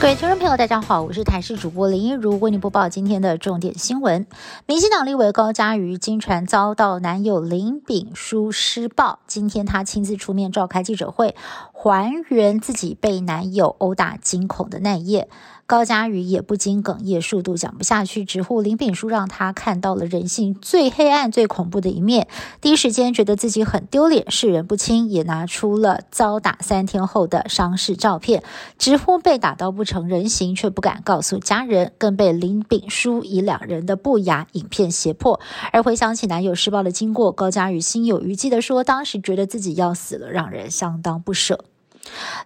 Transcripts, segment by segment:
各位听众朋友，大家好，我是台视主播林一如，为您播报今天的重点新闻。民进党立委高嘉瑜经传遭到男友林炳书施暴，今天她亲自出面召开记者会，还原自己被男友殴打惊恐的那一夜。高嘉瑜也不禁哽咽，数度讲不下去，直呼林炳书让他看到了人性最黑暗、最恐怖的一面。第一时间觉得自己很丢脸，世人不清，也拿出了遭打三天后的伤势照片，直呼被打到不成人形，却不敢告诉家人，更被林炳书以两人的不雅影片胁迫。而回想起男友施暴的经过，高嘉瑜心有余悸的说：“当时觉得自己要死了，让人相当不舍。”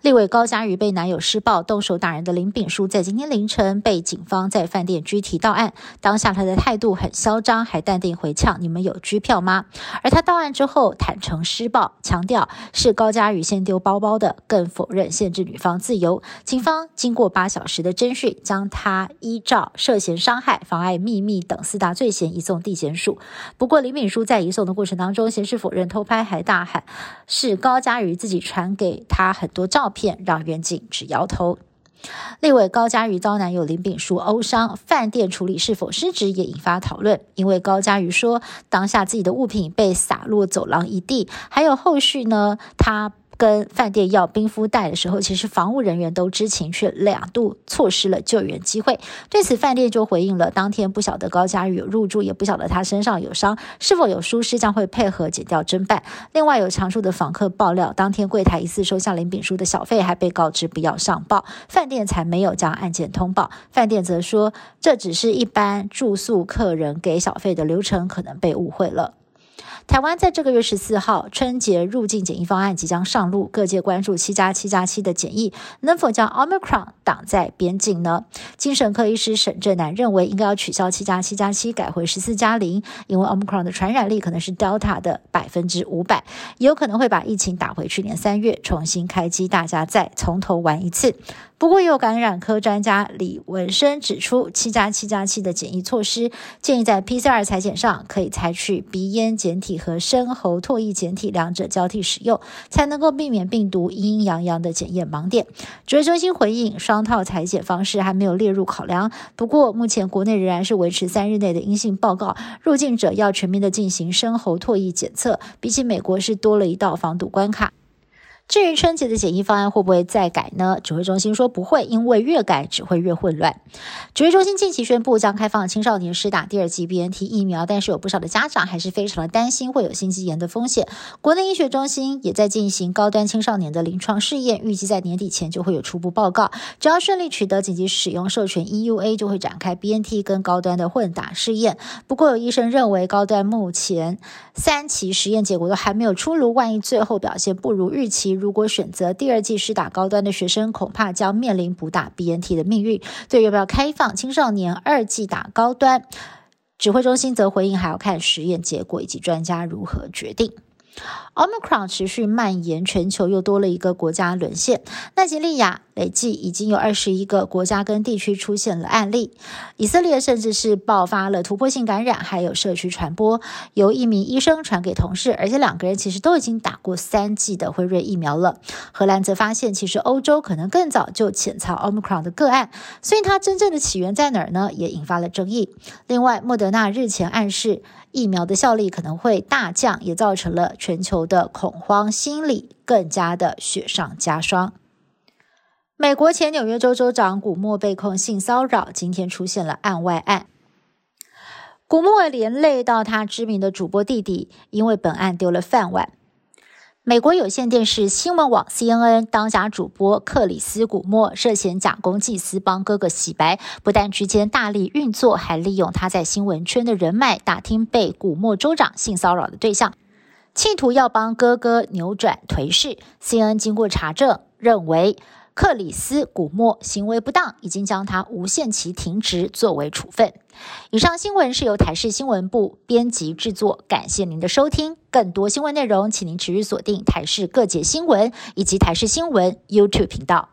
立委高嘉瑜被男友施暴动手打人的林炳书，在今天凌晨被警方在饭店拘提到案。当下他的态度很嚣张，还淡定回呛：“你们有拘票吗？”而他到案之后坦诚施暴，强调是高嘉瑜先丢包包的，更否认限制女方自由。警方经过八小时的侦讯，将他依照涉嫌伤害、妨碍秘密等四大罪嫌移送地检署。不过林炳书在移送的过程当中，先是否认偷拍，还大喊是高嘉瑜自己传给他很。多照片让远景直摇头。立委高嘉瑜遭男友林炳书殴伤，饭店处理是否失职也引发讨论。因为高嘉瑜说，当下自己的物品被洒落走廊一地，还有后续呢，他。跟饭店要冰敷袋的时候，其实防务人员都知情，却两度错失了救援机会。对此，饭店就回应了：当天不晓得高嘉瑜有入住，也不晓得他身上有伤，是否有疏失，将会配合检调侦办。另外，有常住的访客爆料，当天柜台疑似收下林炳书的小费，还被告知不要上报，饭店才没有将案件通报。饭店则说，这只是一般住宿客人给小费的流程，可能被误会了。台湾在这个月十四号春节入境检疫方案即将上路，各界关注七加七加七的检疫能否将 Omicron 挡在边境呢？精神科医师沈正南认为，应该要取消七加七加七，改回十四加零，因为 Omicron 的传染力可能是 Delta 的百分之五百，有可能会把疫情打回去年三月，重新开机，大家再从头玩一次。不过，也有感染科专家李文生指出，七加七加七的检疫措施建议在 PCR 裁剪上可以采取鼻咽检体和深喉唾液检体两者交替使用，才能够避免病毒阴阴阳阳的检验盲点。指挥中心回应，双套裁剪方式还没有列入考量。不过，目前国内仍然是维持三日内的阴性报告，入境者要全面的进行深喉唾液检测，比起美国是多了一道防堵关卡。至于春节的检疫方案会不会再改呢？指挥中心说不会，因为越改只会越混乱。指挥中心近期宣布将开放青少年施打第二剂 BNT 疫苗，但是有不少的家长还是非常的担心会有心肌炎的风险。国内医学中心也在进行高端青少年的临床试验，预计在年底前就会有初步报告。只要顺利取得紧急使用授权 EUA，就会展开 BNT 跟高端的混打试验。不过有医生认为，高端目前三期实验结果都还没有出炉，万一最后表现不如预期。如果选择第二季施打高端的学生，恐怕将面临补打 BNT 的命运。对要不要开放青少年二季打高端，指挥中心则回应还要看实验结果以及专家如何决定。Omicron 持续蔓延，全球又多了一个国家沦陷。奈及利亚累计已经有二十一个国家跟地区出现了案例，以色列甚至是爆发了突破性感染，还有社区传播，由一名医生传给同事，而且两个人其实都已经打过三剂的辉瑞疫苗了。荷兰则发现，其实欧洲可能更早就潜藏 Omicron 的个案，所以它真正的起源在哪儿呢？也引发了争议。另外，莫德纳日前暗示疫苗的效力可能会大降，也造成了全球。的恐慌心理更加的雪上加霜。美国前纽约州州长古默被控性骚扰，今天出现了案外案。古默连累到他知名的主播弟弟，因为本案丢了饭碗。美国有线电视新闻网 CNN 当家主播克里斯·古默涉嫌假公济私，帮哥哥洗白，不但之间大力运作，还利用他在新闻圈的人脉，打听被古默州长性骚扰的对象。企图要帮哥哥扭转颓势。CNN 经过查证，认为克里斯·古默行为不当，已经将他无限期停职作为处分。以上新闻是由台视新闻部编辑制作，感谢您的收听。更多新闻内容，请您持续锁定台视各界新闻以及台视新闻 YouTube 频道。